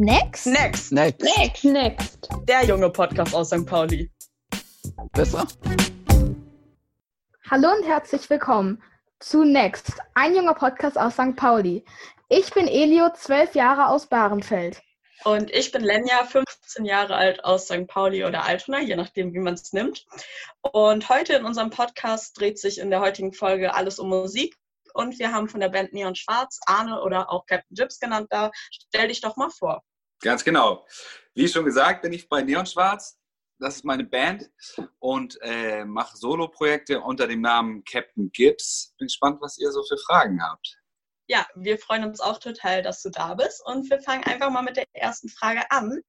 Next? Next. Next. Next. Next. Der junge Podcast aus St. Pauli. Besser? Hallo und herzlich willkommen zu Next, ein junger Podcast aus St. Pauli. Ich bin Elio, zwölf Jahre aus Bahrenfeld. Und ich bin Lenja, 15 Jahre alt aus St. Pauli oder Altona, je nachdem, wie man es nimmt. Und heute in unserem Podcast dreht sich in der heutigen Folge alles um Musik. Und wir haben von der Band Neon Schwarz Arne oder auch Captain Gips genannt da. Stell dich doch mal vor. Ganz genau. Wie schon gesagt, bin ich bei Neon Schwarz. Das ist meine Band und äh, mache Solo-Projekte unter dem Namen Captain Gibbs. Bin gespannt, was ihr so für Fragen habt. Ja, wir freuen uns auch total, dass du da bist. Und wir fangen einfach mal mit der ersten Frage an.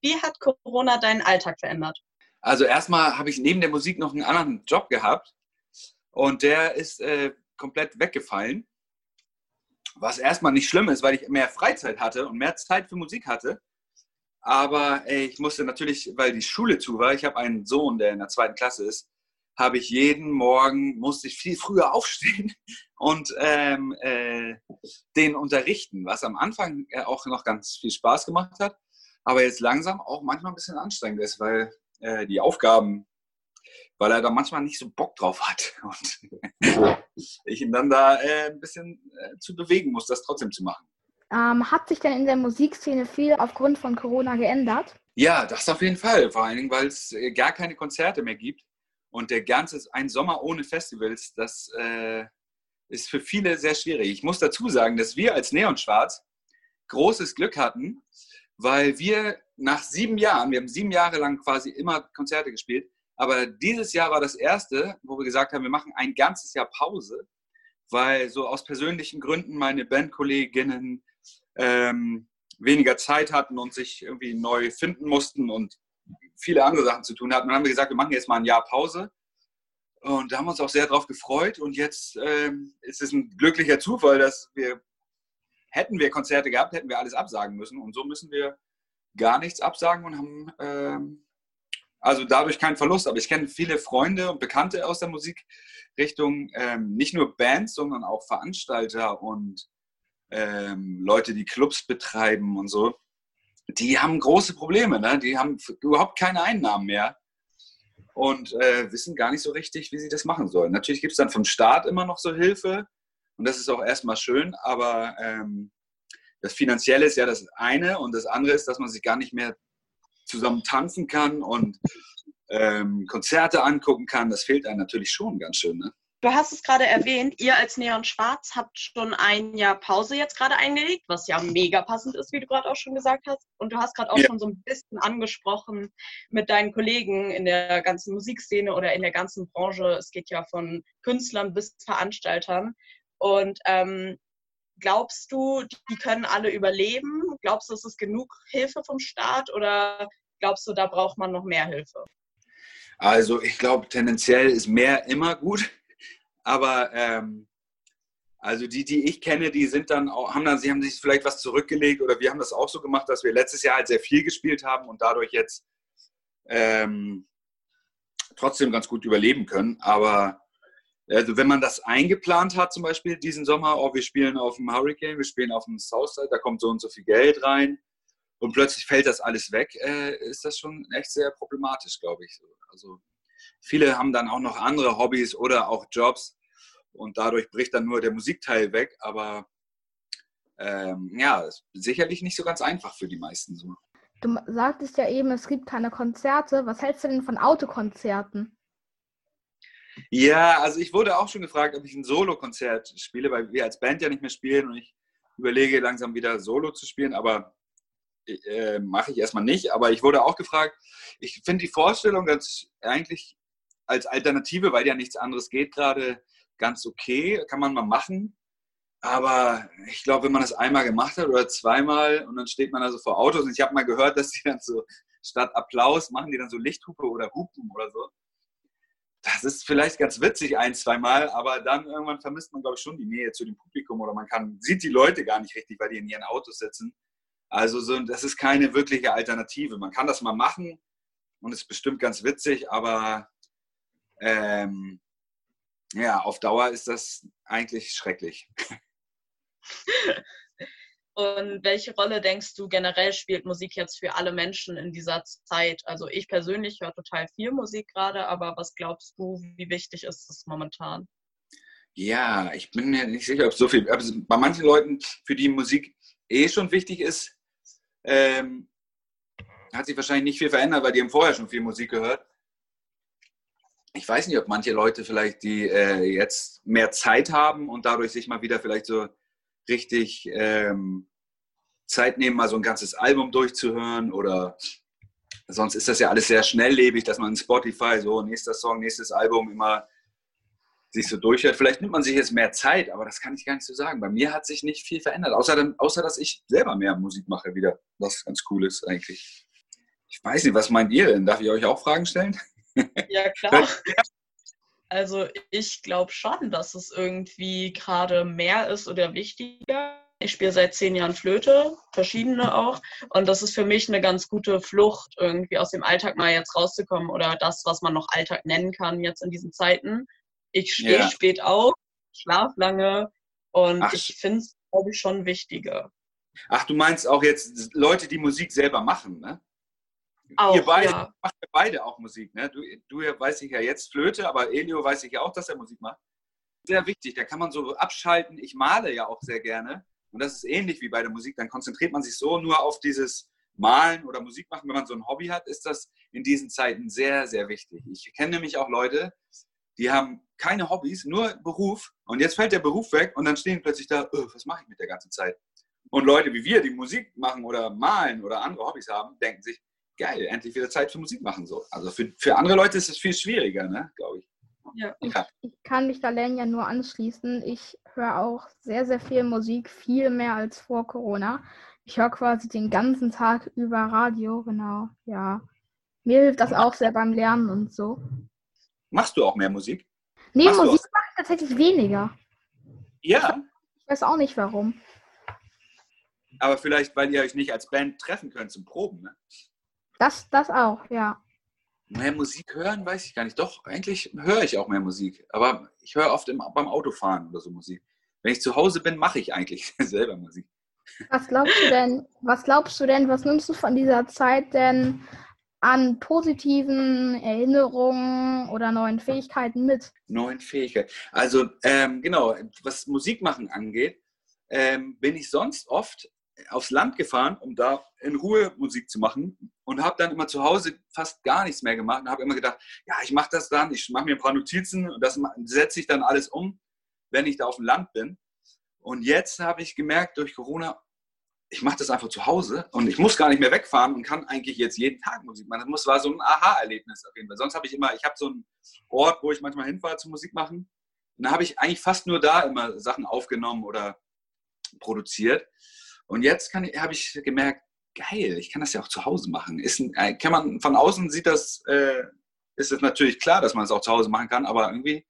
Wie hat Corona deinen Alltag verändert? Also erstmal habe ich neben der Musik noch einen anderen Job gehabt und der ist äh, komplett weggefallen. Was erstmal nicht schlimm ist, weil ich mehr Freizeit hatte und mehr Zeit für Musik hatte. Aber ey, ich musste natürlich, weil die Schule zu war, ich habe einen Sohn, der in der zweiten Klasse ist, habe ich jeden Morgen, musste ich viel früher aufstehen und ähm, äh, den unterrichten, was am Anfang äh, auch noch ganz viel Spaß gemacht hat, aber jetzt langsam auch manchmal ein bisschen anstrengend ist, weil äh, die Aufgaben, weil er da manchmal nicht so Bock drauf hat und ich ihn dann da äh, ein bisschen äh, zu bewegen muss, das trotzdem zu machen. Ähm, hat sich denn in der Musikszene viel aufgrund von Corona geändert? Ja, das auf jeden Fall. Vor allen Dingen, weil es äh, gar keine Konzerte mehr gibt. Und der ganze, ein Sommer ohne Festivals, das äh, ist für viele sehr schwierig. Ich muss dazu sagen, dass wir als Neon Schwarz großes Glück hatten, weil wir nach sieben Jahren, wir haben sieben Jahre lang quasi immer Konzerte gespielt, aber dieses Jahr war das erste, wo wir gesagt haben, wir machen ein ganzes Jahr Pause, weil so aus persönlichen Gründen meine Bandkolleginnen ähm, weniger Zeit hatten und sich irgendwie neu finden mussten und viele andere Sachen zu tun hatten. Und dann haben wir gesagt, wir machen jetzt mal ein Jahr Pause. Und da haben wir uns auch sehr drauf gefreut. Und jetzt ähm, ist es ein glücklicher Zufall, dass wir, hätten wir Konzerte gehabt, hätten wir alles absagen müssen. Und so müssen wir gar nichts absagen und haben ähm, also dadurch keinen Verlust. Aber ich kenne viele Freunde und Bekannte aus der Musikrichtung, ähm, nicht nur Bands, sondern auch Veranstalter und ähm, Leute, die Clubs betreiben und so, die haben große Probleme. Ne? Die haben überhaupt keine Einnahmen mehr und äh, wissen gar nicht so richtig, wie sie das machen sollen. Natürlich gibt es dann vom Staat immer noch so Hilfe und das ist auch erstmal schön, aber ähm, das Finanzielle ist ja das eine und das andere ist, dass man sich gar nicht mehr zusammen tanzen kann und ähm, Konzerte angucken kann. Das fehlt einem natürlich schon ganz schön. Ne? Du hast es gerade erwähnt, ihr als Neon Schwarz habt schon ein Jahr Pause jetzt gerade eingelegt, was ja mega passend ist, wie du gerade auch schon gesagt hast. Und du hast gerade auch Ja. schon so ein bisschen angesprochen mit deinen Kollegen in der ganzen Musikszene oder in der ganzen Branche. Es geht ja von Künstlern bis Veranstaltern. Und ähm, glaubst du, die können alle überleben? Glaubst du, es ist genug Hilfe vom Staat oder glaubst du, da braucht man noch mehr Hilfe? Also ich glaube, tendenziell ist mehr immer gut. Aber ähm, also die, die ich kenne, die sind dann auch, haben dann, sie haben sich vielleicht was zurückgelegt oder wir haben das auch so gemacht, dass wir letztes Jahr halt sehr viel gespielt haben und dadurch jetzt ähm, trotzdem ganz gut überleben können. Aber also wenn man das eingeplant hat, zum Beispiel diesen Sommer, oh, wir spielen auf dem Hurricane, wir spielen auf dem Southside, da kommt so und so viel Geld rein und plötzlich fällt das alles weg, äh, ist das schon echt sehr problematisch, glaube ich. Also viele haben dann auch noch andere Hobbys oder auch Jobs und dadurch bricht dann nur der Musikteil weg, aber ähm, ja, sicherlich nicht so ganz einfach für die meisten so. Du sagtest ja eben, es gibt keine Konzerte. Was hältst du denn von Autokonzerten? Ja, also ich wurde auch schon gefragt, ob ich ein Solo-Konzert spiele, weil wir als Band ja nicht mehr spielen und ich überlege langsam wieder Solo zu spielen, aber äh, mache ich erstmal nicht. Aber ich wurde auch gefragt, ich finde die Vorstellung ganz eigentlich als Alternative, weil ja nichts anderes geht, gerade ganz okay, kann man mal machen. Aber ich glaube, wenn man das einmal gemacht hat oder zweimal und dann steht man also vor Autos und ich habe mal gehört, dass die dann so statt Applaus machen die dann so Lichthupe oder Hupen oder so. Das ist vielleicht ganz witzig ein, zweimal, aber dann irgendwann vermisst man, glaube ich, schon die Nähe zu dem Publikum oder man kann, sieht die Leute gar nicht richtig, weil die in ihren Autos sitzen. Also so, das ist keine wirkliche Alternative. Man kann das mal machen und es ist bestimmt ganz witzig, aber ähm, ja, auf Dauer ist das eigentlich schrecklich. Und welche Rolle denkst du generell spielt Musik jetzt für alle Menschen in dieser Zeit? Also ich persönlich höre total viel Musik gerade, aber was glaubst du, wie wichtig ist es momentan? Ja, ich bin mir nicht sicher, ob so viel. Also bei manchen Leuten, für die Musik eh schon wichtig ist, ähm, hat sich wahrscheinlich nicht viel verändert, weil die haben vorher schon viel Musik gehört. Ich weiß nicht, ob manche Leute vielleicht, die äh, jetzt mehr Zeit haben und dadurch sich mal wieder vielleicht so richtig ähm, Zeit nehmen, mal so ein ganzes Album durchzuhören oder sonst ist das ja alles sehr schnelllebig, dass man in Spotify so nächster Song, nächstes Album immer sich so durchhört. Vielleicht nimmt man sich jetzt mehr Zeit, aber das kann ich gar nicht so sagen. Bei mir hat sich nicht viel verändert, außer, außer dass ich selber mehr Musik mache wieder, was ganz cool ist eigentlich. Ich weiß nicht, was meint ihr denn? Darf ich euch auch Fragen stellen? Ja, klar. Also ich glaube schon, dass es irgendwie gerade mehr ist oder wichtiger. Ich spiele seit zehn Jahren Flöte, verschiedene auch. Und das ist für mich eine ganz gute Flucht, irgendwie aus dem Alltag mal jetzt rauszukommen oder das, was man noch Alltag nennen kann jetzt in diesen Zeiten. Ich stehe ja. spät auf, schlaf lange und Ach. ich finde es, glaube ich, schon wichtiger. Ach, du meinst auch jetzt Leute, die Musik selber machen, ne? Auch, Ihr beide ja. macht ja beide auch Musik, ne? Du, du weiß ich ja jetzt Flöte, aber Elio weiß ich ja auch, dass er Musik macht. Sehr wichtig, da kann man so abschalten. Ich male ja auch sehr gerne. Und das ist ähnlich wie bei der Musik. Dann konzentriert man sich so nur auf dieses Malen oder Musik machen. Wenn man so ein Hobby hat, ist das in diesen Zeiten sehr, sehr wichtig. Ich kenne nämlich auch Leute, die haben keine Hobbys, nur Beruf. Und jetzt fällt der Beruf weg und dann stehen plötzlich da, oh, was mache ich mit der ganzen Zeit? Und Leute wie wir, die Musik machen oder malen oder andere Hobbys haben, denken sich, geil, endlich wieder Zeit für Musik machen. So. Also für, für andere Leute ist es viel schwieriger, ne, glaube ich. Ja. Ich, ich, kann mich da Len ja nur anschließen. Ich höre auch sehr, sehr viel Musik, viel mehr als vor Corona. Ich höre quasi den ganzen Tag über Radio, genau, ja. Mir hilft das auch sehr beim Lernen und so. Machst du auch mehr Musik? Nee, Machst Musik mache ich tatsächlich weniger. Ja. Ich weiß auch nicht warum. Aber vielleicht, weil ihr euch nicht als Band treffen könnt zum Proben, ne? Das, das auch, ja. Mehr Musik hören, weiß ich gar nicht. Doch, eigentlich höre ich auch mehr Musik. Aber ich höre oft im, beim Autofahren oder so Musik. Wenn ich zu Hause bin, mache ich eigentlich selber Musik. Was glaubst du denn, was glaubst du denn, was nimmst du von dieser Zeit denn an positiven Erinnerungen oder neuen Fähigkeiten mit? Neuen Fähigkeiten. Also ähm, genau, was Musikmachen angeht, ähm, bin ich sonst oft aufs Land gefahren, um da in Ruhe Musik zu machen und habe dann immer zu Hause fast gar nichts mehr gemacht und habe immer gedacht, ja, ich mache das dann, ich mache mir ein paar Notizen und das setze ich dann alles um, wenn ich da auf dem Land bin. Und jetzt habe ich gemerkt durch Corona, ich mache das einfach zu Hause und ich muss gar nicht mehr wegfahren und kann eigentlich jetzt jeden Tag Musik machen. Das war so ein Aha-Erlebnis auf jeden Fall. Sonst habe ich immer, ich habe so einen Ort, wo ich manchmal hinfahre zum Musik machen. Und da habe ich eigentlich fast nur da immer Sachen aufgenommen oder produziert. Und jetzt habe ich gemerkt, geil, ich kann das ja auch zu Hause machen. Ist äh, kann man von außen sieht das, äh, ist es natürlich klar, dass man es auch zu Hause machen kann, aber irgendwie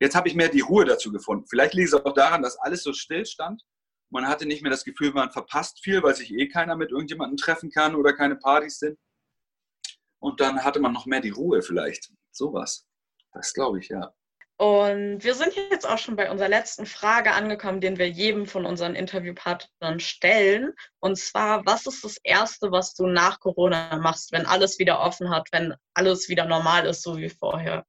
jetzt habe ich mehr die Ruhe dazu gefunden. Vielleicht liegt es auch daran, dass alles so still stand man hatte nicht mehr das Gefühl, man verpasst viel, weil sich eh keiner mit irgendjemandem treffen kann oder keine Partys sind. Und dann hatte man noch mehr die Ruhe vielleicht. Sowas. Das glaube ich, ja. Und wir sind jetzt auch schon bei unserer letzten Frage angekommen, den wir jedem von unseren Interviewpartnern stellen. Und zwar, was ist das Erste, was du nach Corona machst, wenn alles wieder offen hat, wenn alles wieder normal ist, so wie vorher?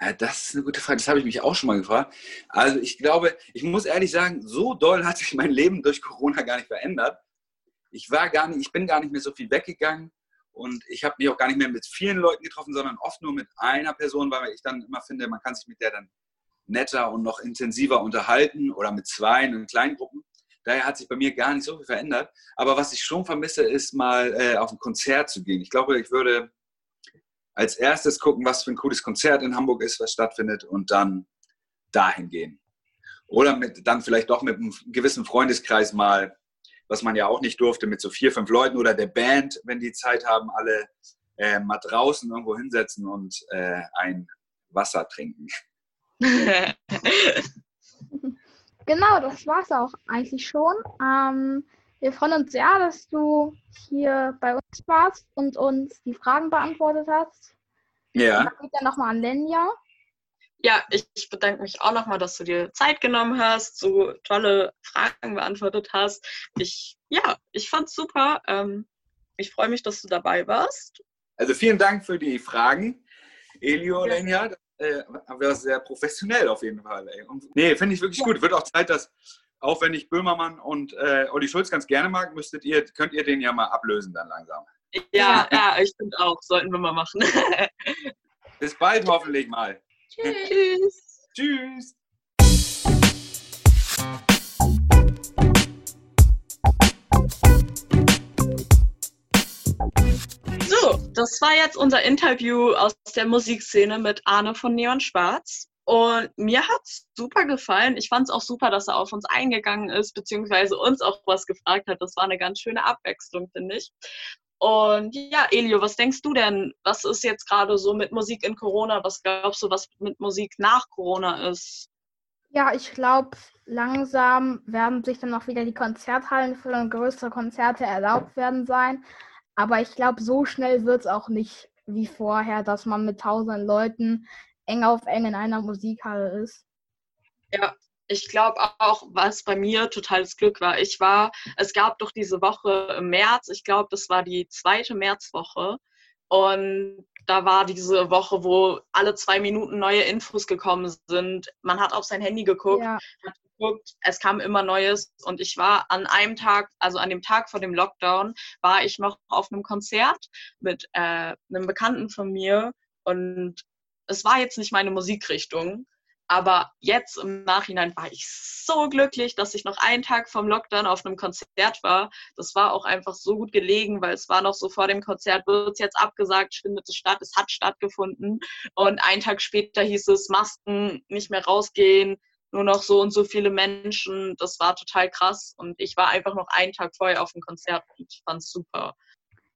Ja, das ist eine gute Frage. Das habe ich mich auch schon mal gefragt. Also ich glaube, ich muss ehrlich sagen, so doll hat sich mein Leben durch Corona gar nicht verändert. Ich war gar nicht, ich bin gar nicht mehr so viel weggegangen und ich habe mich auch gar nicht mehr mit vielen Leuten getroffen, sondern oft nur mit einer Person, weil ich dann immer finde, man kann sich mit der dann netter und noch intensiver unterhalten oder mit zwei in kleinen Gruppen. Daher hat sich bei mir gar nicht so viel verändert. Aber was ich schon vermisse, ist mal äh, auf ein Konzert zu gehen. Ich glaube, ich würde als erstes gucken, was für ein cooles Konzert in Hamburg ist, was stattfindet und dann dahin gehen. Oder mit, dann vielleicht doch mit einem gewissen Freundeskreis mal, was man ja auch nicht durfte, mit so vier, fünf Leuten oder der Band, wenn die Zeit haben, alle äh, mal draußen irgendwo hinsetzen und äh, ein Wasser trinken. genau, das war es auch eigentlich schon. Ähm, wir freuen uns sehr, dass du hier bei uns warst und uns die Fragen beantwortet hast. Ja. Dann geht ja nochmal an Lenja. Ja, ich, ich bedanke mich auch nochmal, dass du dir Zeit genommen hast, so tolle Fragen beantwortet hast. Ich, ja, ich fand's super. Ähm, ich freue mich, dass du dabei warst. Also vielen Dank für die Fragen, Elio ja. Lenja. Äh, war sehr professionell auf jeden Fall. Ey. Und, nee, finde ich wirklich ja. gut. Wird auch Zeit, dass, auch wenn ich Böhmermann und äh, Olli Schulz ganz gerne mag, müsstet ihr, könnt ihr den ja mal ablösen dann langsam. Ja, ja, ich finde auch. Sollten wir mal machen. Bis bald hoffentlich mal. Tschüss. Tschüss. So, das war jetzt unser Interview aus der Musikszene mit Arne von Neon Schwarz. Und mir hat es super gefallen. Ich fand es auch super, dass er auf uns eingegangen ist, beziehungsweise uns auch was gefragt hat. Das war eine ganz schöne Abwechslung, finde ich. Und ja, Elio, was denkst du denn? Was ist jetzt gerade so mit Musik in Corona? Was glaubst du, was mit Musik nach Corona ist? Ja, ich glaube, langsam werden sich dann auch wieder die Konzerthallen füllen und größere Konzerte erlaubt werden sein. Aber ich glaube, so schnell wird es auch nicht wie vorher, dass man mit tausend Leuten eng auf eng in einer Musikhalle ist. Ja, ich glaube auch, was bei mir totales Glück war. Ich war, es gab doch diese Woche im März, ich glaube, das war die zweite Märzwoche. Und da war diese Woche, wo alle zwei Minuten neue Infos gekommen sind. Man hat auf sein Handy geguckt, ja. hat geguckt, es kam immer Neues. Und ich war an einem Tag, also an dem Tag vor dem Lockdown, war ich noch auf einem Konzert mit äh, einem Bekannten von mir. Und es war jetzt nicht meine Musikrichtung, aber jetzt im Nachhinein war ich so glücklich, dass ich noch einen Tag vom Lockdown auf einem Konzert war. Das war auch einfach so gut gelegen, weil es war noch so vor dem Konzert, wird es jetzt abgesagt, findet es statt, es hat stattgefunden. Und einen Tag später hieß es, Masken nicht mehr rausgehen, nur noch so und so viele Menschen. Das war total krass. Und ich war einfach noch einen Tag vorher auf dem Konzert und ich fand es super.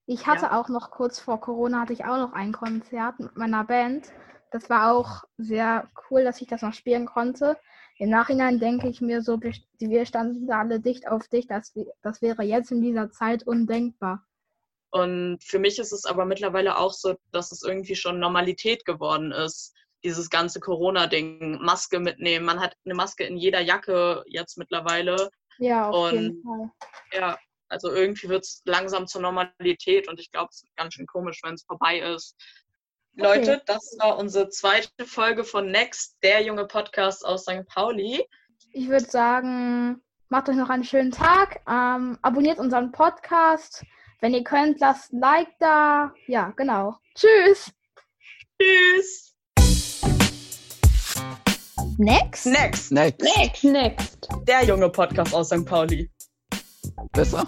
Ich hatte ja. auch noch kurz vor Corona, hatte ich auch noch ein Konzert mit meiner Band das war auch sehr cool, dass ich das noch spielen konnte. Im Nachhinein denke ich mir so, wir standen da alle dicht auf dicht, das, das wäre jetzt in dieser Zeit undenkbar. Und für mich ist es aber mittlerweile auch so, dass es irgendwie schon Normalität geworden ist, dieses ganze Corona-Ding, Maske mitnehmen. Man hat eine Maske in jeder Jacke jetzt mittlerweile. Ja, auf und, jeden Fall. Ja, also irgendwie wird es langsam zur Normalität und ich glaube, es ist ganz schön komisch, wenn es vorbei ist. Leute, okay. das war unsere zweite Folge von Next, der junge Podcast aus St. Pauli. Ich würde sagen, macht euch noch einen schönen Tag. Ähm, abonniert unseren Podcast. Wenn ihr könnt, lasst ein Like da. Ja, genau. Tschüss. Tschüss. Next? Next. Next. Next. Next. Der junge Podcast aus St. Pauli. Besser?